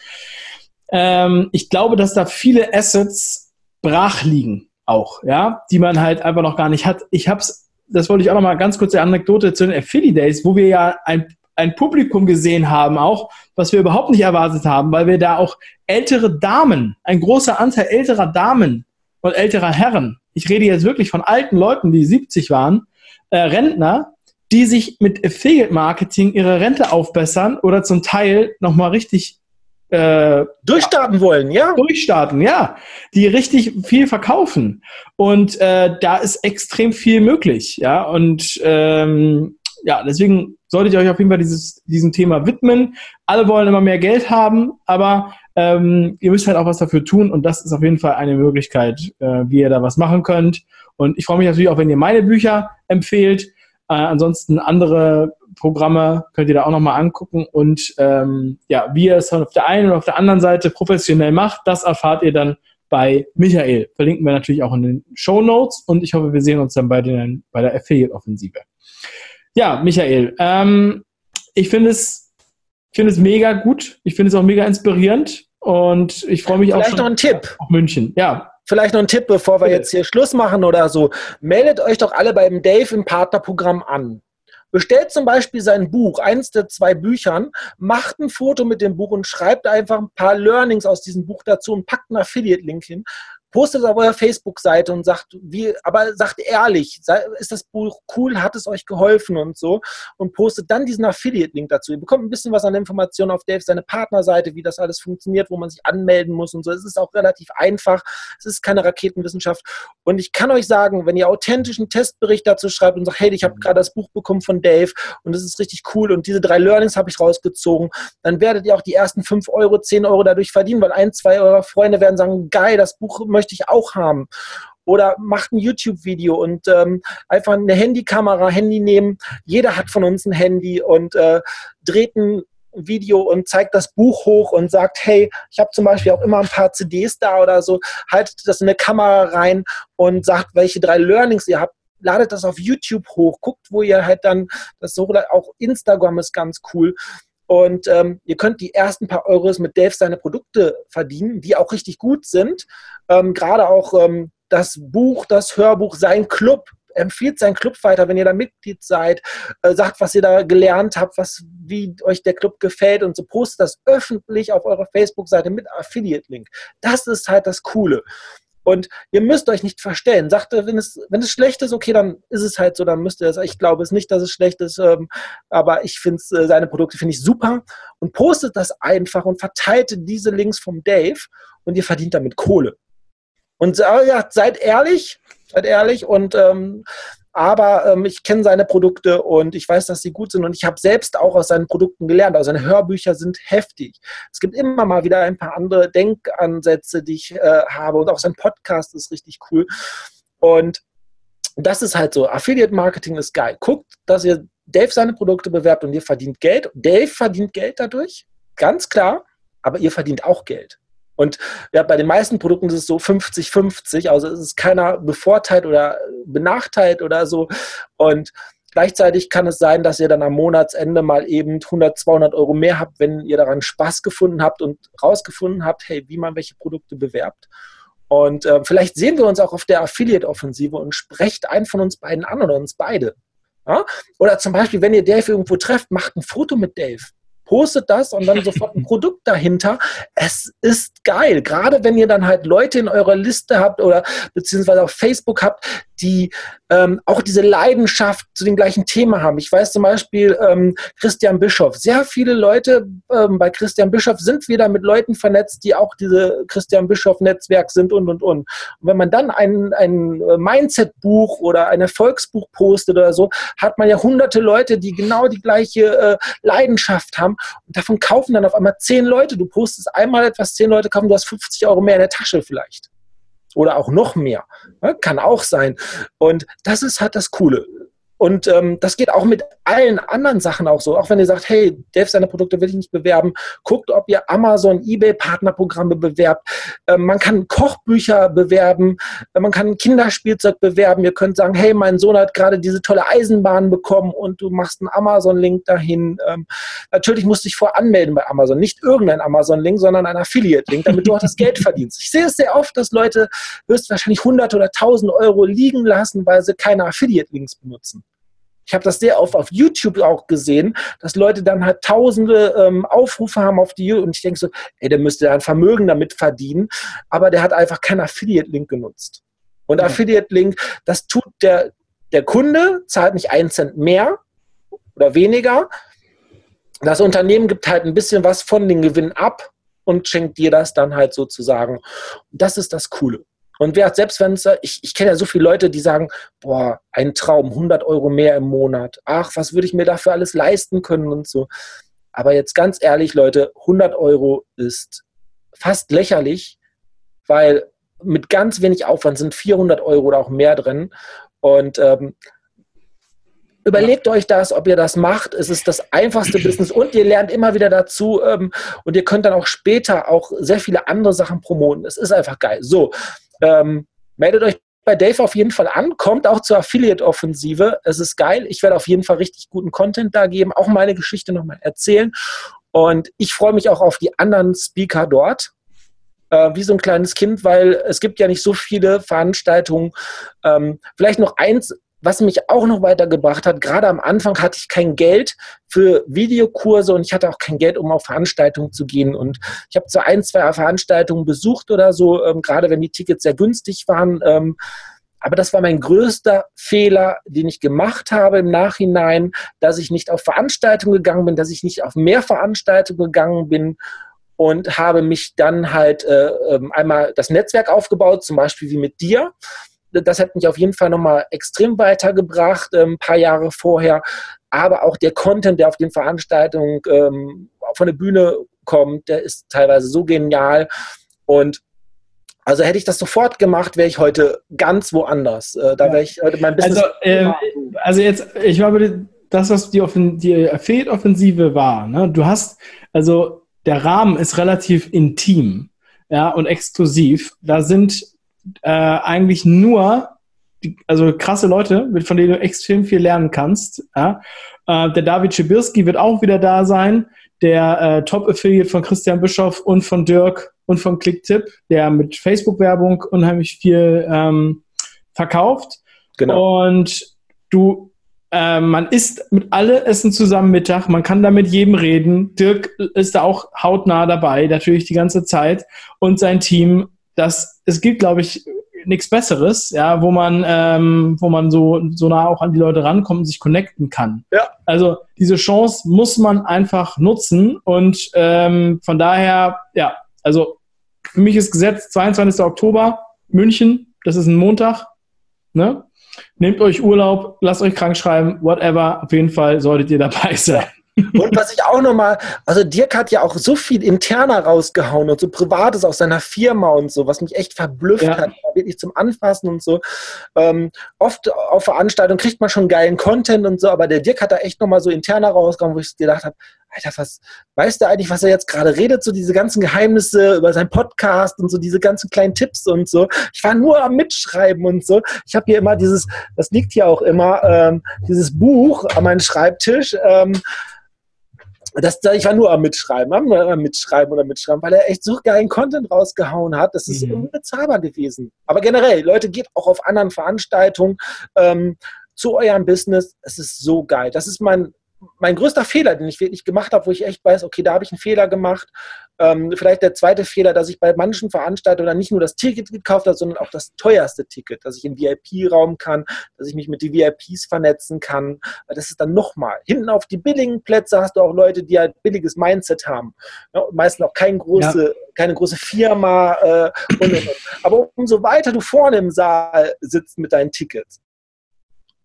Ähm, ich glaube, dass da viele Assets brach liegen auch, ja, die man halt einfach noch gar nicht hat. Ich hab's, das wollte ich auch noch mal ganz kurz die Anekdote zu den Affiliate Days, wo wir ja ein, ein Publikum gesehen haben auch, was wir überhaupt nicht erwartet haben, weil wir da auch ältere Damen, ein großer Anteil älterer Damen und älterer Herren, ich rede jetzt wirklich von alten Leuten, die 70 waren, äh, Rentner, die sich mit Affiliate Marketing ihre Rente aufbessern oder zum Teil nochmal richtig äh, durchstarten wollen, ja? Durchstarten, ja. Die richtig viel verkaufen. Und äh, da ist extrem viel möglich, ja. Und ähm, ja, deswegen solltet ihr euch auf jeden Fall dieses, diesem Thema widmen. Alle wollen immer mehr Geld haben, aber ähm, ihr müsst halt auch was dafür tun und das ist auf jeden Fall eine Möglichkeit, äh, wie ihr da was machen könnt. Und ich freue mich natürlich auch, wenn ihr meine Bücher empfehlt. Äh, ansonsten andere Programme könnt ihr da auch nochmal angucken und ähm, ja, wie ihr es auf der einen und auf der anderen Seite professionell macht, das erfahrt ihr dann bei Michael. Verlinken wir natürlich auch in den Show Notes und ich hoffe, wir sehen uns dann bei, den, bei der Affiliate-Offensive. Ja, Michael, ähm, ich finde es, finde es mega gut. Ich finde es auch mega inspirierend und ich freue mich Vielleicht auch schon noch ein Tipp. auf München. Ja, vielleicht noch ein Tipp, bevor wir jetzt hier Schluss machen oder so. Meldet euch doch alle beim Dave im Partnerprogramm an. Bestellt zum Beispiel sein Buch, eins der zwei Büchern, macht ein Foto mit dem Buch und schreibt einfach ein paar Learnings aus diesem Buch dazu und packt einen Affiliate-Link hin postet es auf eurer Facebook-Seite und sagt, wie, aber sagt ehrlich, ist das Buch cool, hat es euch geholfen und so und postet dann diesen Affiliate-Link dazu. Ihr bekommt ein bisschen was an Informationen auf Dave seine Partnerseite, wie das alles funktioniert, wo man sich anmelden muss und so. Es ist auch relativ einfach. Es ist keine Raketenwissenschaft. Und ich kann euch sagen, wenn ihr authentischen Testbericht dazu schreibt und sagt, hey, ich habe gerade das Buch bekommen von Dave und es ist richtig cool und diese drei Learnings habe ich rausgezogen, dann werdet ihr auch die ersten 5 Euro, 10 Euro dadurch verdienen, weil ein, zwei eurer Freunde werden sagen, geil, das Buch möchte möchte ich auch haben. Oder macht ein YouTube-Video und ähm, einfach eine Handykamera, Handy nehmen. Jeder hat von uns ein Handy und äh, dreht ein Video und zeigt das Buch hoch und sagt, hey, ich habe zum Beispiel auch immer ein paar CDs da oder so, haltet das in eine Kamera rein und sagt, welche drei Learnings ihr habt, ladet das auf YouTube hoch, guckt, wo ihr halt dann das so, auch Instagram ist ganz cool. Und ähm, ihr könnt die ersten paar Euros mit Dave seine Produkte verdienen, die auch richtig gut sind. Ähm, Gerade auch ähm, das Buch, das Hörbuch, sein Club. Empfiehlt seinen Club weiter, wenn ihr da Mitglied seid. Äh, sagt, was ihr da gelernt habt, was, wie euch der Club gefällt und so. Postet das öffentlich auf eurer Facebook-Seite mit Affiliate-Link. Das ist halt das Coole. Und ihr müsst euch nicht verstellen. Sagt, wenn es, wenn es schlecht ist, okay, dann ist es halt so, dann müsst ihr das. Ich glaube es nicht, dass es schlecht ist, ähm, aber ich finde äh, seine Produkte finde ich super und postet das einfach und verteilt diese Links vom Dave und ihr verdient damit Kohle. Und ja, seid ehrlich, seid ehrlich und ähm, aber ähm, ich kenne seine Produkte und ich weiß, dass sie gut sind und ich habe selbst auch aus seinen Produkten gelernt. Also seine Hörbücher sind heftig. Es gibt immer mal wieder ein paar andere Denkansätze, die ich äh, habe und auch sein Podcast ist richtig cool. Und das ist halt so. Affiliate Marketing ist geil. Guckt, dass ihr Dave seine Produkte bewerbt und ihr verdient Geld. Dave verdient Geld dadurch, ganz klar, aber ihr verdient auch Geld. Und ja, bei den meisten Produkten ist es so 50-50, also es ist keiner bevorteilt oder benachteilt oder so. Und gleichzeitig kann es sein, dass ihr dann am Monatsende mal eben 100, 200 Euro mehr habt, wenn ihr daran Spaß gefunden habt und rausgefunden habt, hey, wie man welche Produkte bewerbt. Und äh, vielleicht sehen wir uns auch auf der Affiliate-Offensive und sprecht einen von uns beiden an oder uns beide. Ja? Oder zum Beispiel, wenn ihr Dave irgendwo trefft, macht ein Foto mit Dave postet das und dann sofort ein (laughs) Produkt dahinter. Es ist geil. Gerade wenn ihr dann halt Leute in eurer Liste habt oder beziehungsweise auf Facebook habt, die ähm, auch diese Leidenschaft zu dem gleichen Thema haben. Ich weiß zum Beispiel ähm, Christian Bischoff. Sehr viele Leute ähm, bei Christian Bischoff sind wieder mit Leuten vernetzt, die auch diese Christian Bischoff-Netzwerk sind und und und. Und wenn man dann ein, ein Mindset-Buch oder ein Erfolgsbuch postet oder so, hat man ja hunderte Leute, die genau die gleiche äh, Leidenschaft haben und davon kaufen dann auf einmal zehn Leute. Du postest einmal etwas, zehn Leute kaufen, du hast 50 Euro mehr in der Tasche vielleicht oder auch noch mehr. Ne? Kann auch sein. Und das ist halt das Coole. Und ähm, das geht auch mit allen anderen Sachen auch so. Auch wenn ihr sagt, hey, Dave, seine Produkte will ich nicht bewerben, guckt, ob ihr Amazon, eBay Partnerprogramme bewerbt. Ähm, man kann Kochbücher bewerben, äh, man kann Kinderspielzeug bewerben. Ihr könnt sagen, hey, mein Sohn hat gerade diese tolle Eisenbahn bekommen und du machst einen Amazon-Link dahin. Ähm, natürlich musst du dich voranmelden bei Amazon. Nicht irgendein Amazon-Link, sondern ein Affiliate-Link, damit du auch das (laughs) Geld verdienst. Ich sehe es sehr oft, dass Leute höchstwahrscheinlich 100 oder 1000 Euro liegen lassen, weil sie keine Affiliate-Links benutzen. Ich habe das sehr oft auf YouTube auch gesehen, dass Leute dann halt tausende ähm, Aufrufe haben auf die und ich denke so, ey, der müsste ein Vermögen damit verdienen, aber der hat einfach keinen Affiliate-Link genutzt. Und ja. Affiliate-Link, das tut der, der Kunde, zahlt nicht einen Cent mehr oder weniger. Das Unternehmen gibt halt ein bisschen was von den Gewinn ab und schenkt dir das dann halt sozusagen. Das ist das Coole. Und wer hat selbst wenn es, ich, ich kenne ja so viele Leute, die sagen, boah, ein Traum, 100 Euro mehr im Monat. Ach, was würde ich mir dafür alles leisten können und so. Aber jetzt ganz ehrlich, Leute, 100 Euro ist fast lächerlich, weil mit ganz wenig Aufwand sind 400 Euro oder auch mehr drin. Und ähm, Überlegt ja. euch das, ob ihr das macht. Es ist das einfachste Business und ihr lernt immer wieder dazu ähm, und ihr könnt dann auch später auch sehr viele andere Sachen promoten. Es ist einfach geil. So, ähm, meldet euch bei Dave auf jeden Fall an, kommt auch zur Affiliate-Offensive. Es ist geil. Ich werde auf jeden Fall richtig guten Content da geben, auch meine Geschichte nochmal erzählen. Und ich freue mich auch auf die anderen Speaker dort. Äh, wie so ein kleines Kind, weil es gibt ja nicht so viele Veranstaltungen. Ähm, vielleicht noch eins, was mich auch noch weitergebracht hat, gerade am Anfang hatte ich kein Geld für Videokurse und ich hatte auch kein Geld, um auf Veranstaltungen zu gehen. Und ich habe zwar ein, zwei Veranstaltungen besucht oder so, ähm, gerade wenn die Tickets sehr günstig waren. Ähm, aber das war mein größter Fehler, den ich gemacht habe im Nachhinein, dass ich nicht auf Veranstaltungen gegangen bin, dass ich nicht auf mehr Veranstaltungen gegangen bin und habe mich dann halt äh, ähm, einmal das Netzwerk aufgebaut, zum Beispiel wie mit dir das hat mich auf jeden Fall nochmal extrem weitergebracht, ein ähm, paar Jahre vorher. Aber auch der Content, der auf den Veranstaltungen ähm, von der Bühne kommt, der ist teilweise so genial. Und also hätte ich das sofort gemacht, wäre ich heute ganz woanders. Äh, da wäre ich heute mein Business. Also, äh, also jetzt, ich glaube, das, was die, Offen die Affiliate-Offensive war, ne? du hast, also der Rahmen ist relativ intim ja, und exklusiv. Da sind äh, eigentlich nur, die, also krasse Leute, von denen du extrem viel lernen kannst. Ja? Äh, der David Schibirski wird auch wieder da sein, der äh, Top-Affiliate von Christian Bischoff und von Dirk und von Clicktip, der mit Facebook-Werbung unheimlich viel ähm, verkauft. Genau. Und du äh, man isst mit alle Essen zusammen Mittag, man kann da mit jedem reden. Dirk ist da auch hautnah dabei, natürlich die ganze Zeit und sein Team dass es gibt, glaube ich, nichts Besseres, ja, wo man, ähm, wo man so, so nah auch an die Leute rankommt und sich connecten kann. Ja. Also diese Chance muss man einfach nutzen und ähm, von daher, ja, also für mich ist gesetzt 22. Oktober, München, das ist ein Montag, ne? Nehmt euch Urlaub, lasst euch krank schreiben, whatever, auf jeden Fall solltet ihr dabei sein. Und was ich auch nochmal, also Dirk hat ja auch so viel interner rausgehauen und so Privates aus seiner Firma und so, was mich echt verblüfft ja. hat, wirklich zum Anfassen und so. Ähm, oft auf Veranstaltungen kriegt man schon geilen Content und so, aber der Dirk hat da echt nochmal so interner rausgehauen, wo ich gedacht habe, Alter, was weißt du eigentlich, was er jetzt gerade redet? So diese ganzen Geheimnisse über seinen Podcast und so diese ganzen kleinen Tipps und so. Ich war nur am Mitschreiben und so. Ich habe hier immer dieses, das liegt hier auch immer, ähm, dieses Buch an meinem Schreibtisch. Ähm, das, ich war nur am Mitschreiben, am Mitschreiben oder Mitschreiben, weil er echt so geilen Content rausgehauen hat. Das ist mhm. unbezahlbar gewesen. Aber generell, Leute, geht auch auf anderen Veranstaltungen ähm, zu eurem Business. Es ist so geil. Das ist mein mein größter Fehler, den ich wirklich gemacht habe, wo ich echt weiß, okay, da habe ich einen Fehler gemacht. Ähm, vielleicht der zweite Fehler, dass ich bei manchen Veranstaltungen dann nicht nur das Ticket gekauft habe, sondern auch das teuerste Ticket, dass ich im VIP-Raum kann, dass ich mich mit den VIPs vernetzen kann. Das ist dann nochmal. Hinten auf die billigen Plätze hast du auch Leute, die halt billiges Mindset haben. Ja, meistens auch kein große, ja. keine große Firma. Äh, und, und, und. Aber umso weiter du vorne im Saal sitzt mit deinen Tickets,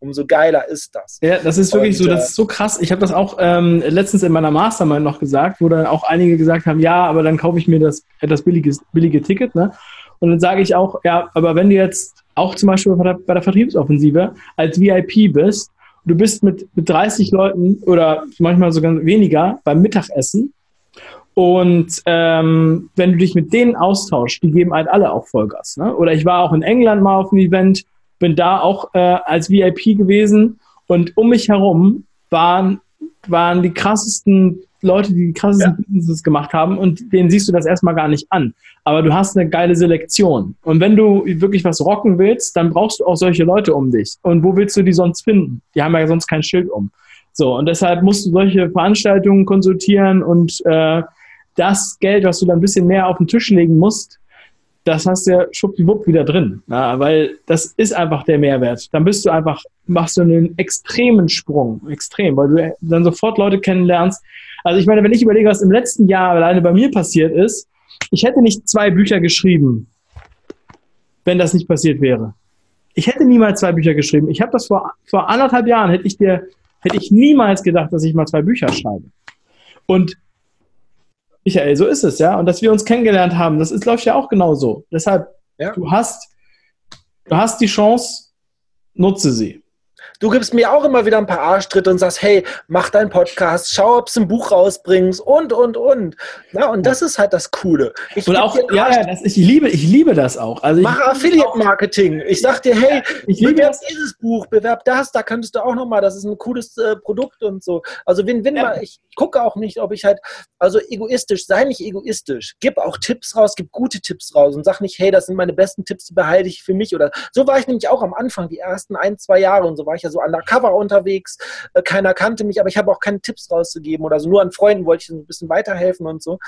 umso geiler ist das. Ja, das ist wirklich und, so, das äh, ist so krass. Ich habe das auch ähm, letztens in meiner Mastermind noch gesagt, wo dann auch einige gesagt haben, ja, aber dann kaufe ich mir das etwas billiges, billige Ticket, ne? Und dann sage ich auch, ja, aber wenn du jetzt auch zum Beispiel bei der, bei der Vertriebsoffensive als VIP bist, du bist mit, mit 30 Leuten oder manchmal sogar weniger beim Mittagessen und ähm, wenn du dich mit denen austauschst, die geben halt alle auch Vollgas. Ne? Oder ich war auch in England mal auf einem Event, bin da auch äh, als VIP gewesen und um mich herum waren, waren die krassesten Leute, die die krassesten ja. Businesses gemacht haben und denen siehst du das erstmal gar nicht an. Aber du hast eine geile Selektion. Und wenn du wirklich was rocken willst, dann brauchst du auch solche Leute um dich. Und wo willst du die sonst finden? Die haben ja sonst kein Schild um. So, und deshalb musst du solche Veranstaltungen konsultieren und äh, das Geld, was du dann ein bisschen mehr auf den Tisch legen musst, das hast du ja schwuppdiwupp wieder drin. Ja, weil das ist einfach der Mehrwert. Dann bist du einfach, machst du einen extremen Sprung, extrem, weil du dann sofort Leute kennenlernst. Also ich meine, wenn ich überlege, was im letzten Jahr alleine bei mir passiert ist, ich hätte nicht zwei Bücher geschrieben, wenn das nicht passiert wäre. Ich hätte niemals zwei Bücher geschrieben. Ich habe das vor, vor anderthalb Jahren, hätte ich dir, hätte ich niemals gedacht, dass ich mal zwei Bücher schreibe. Und Michael, so ist es, ja. Und dass wir uns kennengelernt haben, das ist, läuft ja auch genauso. Deshalb, ja. du hast, du hast die Chance, nutze sie. Du gibst mir auch immer wieder ein paar Arschtritte und sagst, hey, mach deinen Podcast, schau, ob du ein Buch rausbringst und, und, und. Na, und das ist halt das Coole. Ich und auch, ja, ja das, ich, liebe, ich liebe das auch. Also mach Affiliate-Marketing. Ich sag dir, hey, ich liebe bewerb dieses Buch, bewerb das, da könntest du auch nochmal, das ist ein cooles äh, Produkt und so. Also wenn ja. mal, ich gucke auch nicht, ob ich halt, also egoistisch, sei nicht egoistisch. Gib auch Tipps raus, gib gute Tipps raus und sag nicht, hey, das sind meine besten Tipps, die behalte ich für mich. Oder so war ich nämlich auch am Anfang, die ersten ein, zwei Jahre und so war ich ja so undercover unterwegs. Äh, keiner kannte mich, aber ich habe auch keine Tipps rauszugeben oder so. Nur an Freunden wollte ich so ein bisschen weiterhelfen und so.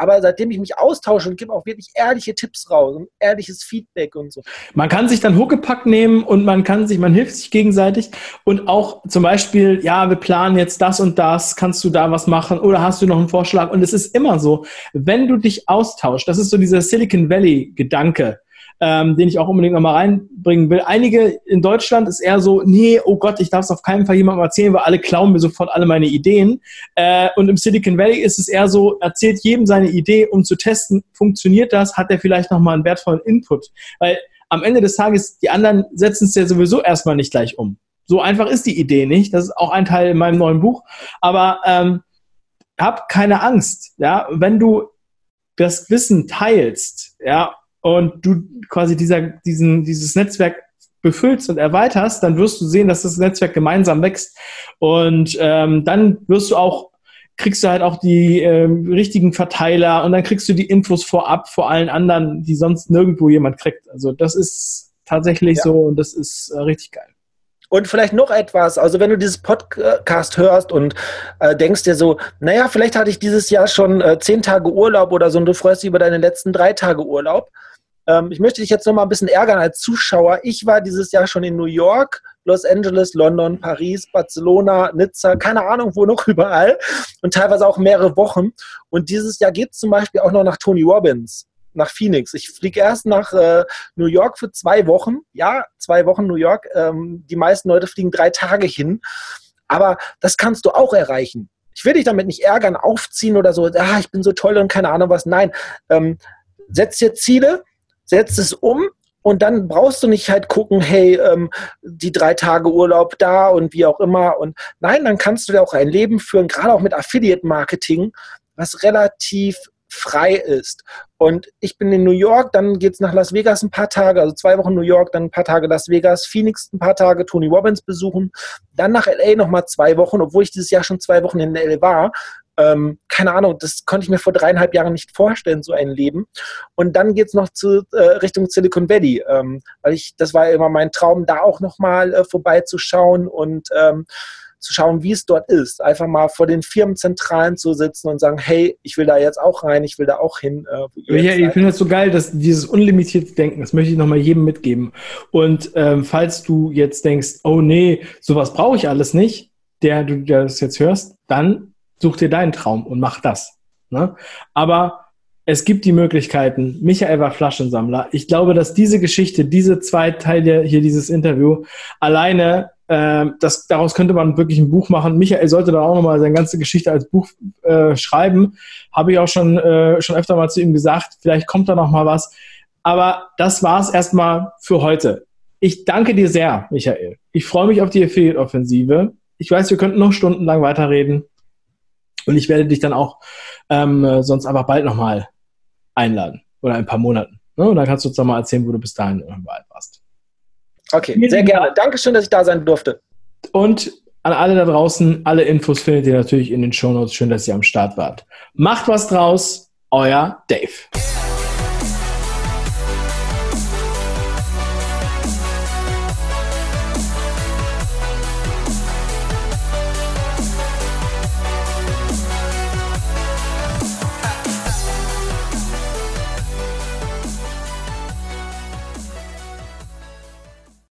Aber seitdem ich mich austausche und gebe auch wirklich ehrliche Tipps raus und ehrliches Feedback und so. Man kann sich dann Huckepack nehmen und man kann sich, man hilft sich gegenseitig und auch zum Beispiel, ja, wir planen jetzt das und das, kannst du da was machen oder hast du noch einen Vorschlag? Und es ist immer so, wenn du dich austauschst, das ist so dieser Silicon Valley Gedanke, ähm, den ich auch unbedingt nochmal reinbringen will. Einige in Deutschland ist eher so, nee, oh Gott, ich darf es auf keinen Fall jemandem erzählen, weil alle klauen mir sofort alle meine Ideen. Äh, und im Silicon Valley ist es eher so, erzählt jedem seine Idee, um zu testen, funktioniert das, hat er vielleicht nochmal einen wertvollen Input. Weil am Ende des Tages, die anderen setzen es ja sowieso erstmal nicht gleich um. So einfach ist die Idee nicht. Das ist auch ein Teil in meinem neuen Buch. Aber ähm, hab keine Angst, ja, wenn du das Wissen teilst, ja, und du quasi dieser, diesen, dieses Netzwerk befüllst und erweiterst, dann wirst du sehen, dass das Netzwerk gemeinsam wächst. Und ähm, dann wirst du auch, kriegst du halt auch die ähm, richtigen Verteiler und dann kriegst du die Infos vorab vor allen anderen, die sonst nirgendwo jemand kriegt. Also das ist tatsächlich ja. so und das ist äh, richtig geil. Und vielleicht noch etwas, also wenn du dieses Podcast hörst und äh, denkst dir so, naja, vielleicht hatte ich dieses Jahr schon äh, zehn Tage Urlaub oder so und du freust dich über deine letzten drei Tage Urlaub, Ähm, ich möchte dich jetzt noch mal ein bisschen ärgern als Zuschauer. Ich war dieses Jahr schon in New York, Los Angeles, London, Paris, Barcelona, Nizza, keine Ahnung wo noch (laughs) überall und teilweise auch mehrere Wochen. Und dieses Jahr geht es zum Beispiel auch noch nach Tony Robbins nach Phoenix. Ich fliege erst nach äh, New York für zwei Wochen. Ja, zwei Wochen New York. Ähm, die meisten Leute fliegen drei Tage hin. Aber das kannst du auch erreichen. Ich will dich damit nicht ärgern, aufziehen oder so, ah, ich bin so toll und keine Ahnung was. Nein, ähm, setz dir Ziele, setz es um und dann brauchst du nicht halt gucken, hey, ähm, die drei Tage Urlaub da und wie auch immer. Und nein, dann kannst du dir auch ein Leben führen, gerade auch mit Affiliate-Marketing, was relativ frei ist. Und ich bin in New York, dann geht es nach Las Vegas ein paar Tage, also zwei Wochen New York, dann ein paar Tage Las Vegas, Phoenix ein paar Tage, Tony Robbins besuchen, dann nach LA nochmal zwei Wochen, obwohl ich dieses Jahr schon zwei Wochen in LA war. Ähm, keine Ahnung, das konnte ich mir vor dreieinhalb Jahren nicht vorstellen, so ein Leben. Und dann geht es noch zu, äh, Richtung Silicon Valley, ähm, weil ich, das war immer mein Traum, da auch nochmal äh, vorbeizuschauen und ähm, zu schauen, wie es dort ist. Einfach mal vor den Firmenzentralen zu sitzen und sagen, hey, ich will da jetzt auch rein, ich will da auch hin. Äh, ja, ich finde das so geil, dass dieses unlimitierte Denken, das möchte ich nochmal jedem mitgeben. Und ähm, falls du jetzt denkst, oh nee, sowas brauche ich alles nicht, der du das jetzt hörst, dann such dir deinen Traum und mach das. Ne? Aber es gibt die Möglichkeiten. Michael war Flaschensammler. Ich glaube, dass diese Geschichte, diese zwei Teile hier, dieses Interview, alleine das, daraus könnte man wirklich ein Buch machen. Michael sollte da auch nochmal seine ganze Geschichte als Buch äh, schreiben. Habe ich auch schon, äh, schon öfter mal zu ihm gesagt. Vielleicht kommt da nochmal was. Aber das war es erstmal für heute. Ich danke dir sehr, Michael. Ich freue mich auf die Affiliate-Offensive. Ich weiß, wir könnten noch stundenlang weiterreden. Und ich werde dich dann auch ähm, sonst einfach bald nochmal einladen. Oder ein paar Monaten. Ne? Und dann kannst du uns mal erzählen, wo du bis dahin überall warst. Okay, Vielen sehr gerne. Dankeschön, dass ich da sein durfte. Und an alle da draußen, alle Infos findet ihr natürlich in den Shownotes. Schön, dass ihr am Start wart. Macht was draus, euer Dave.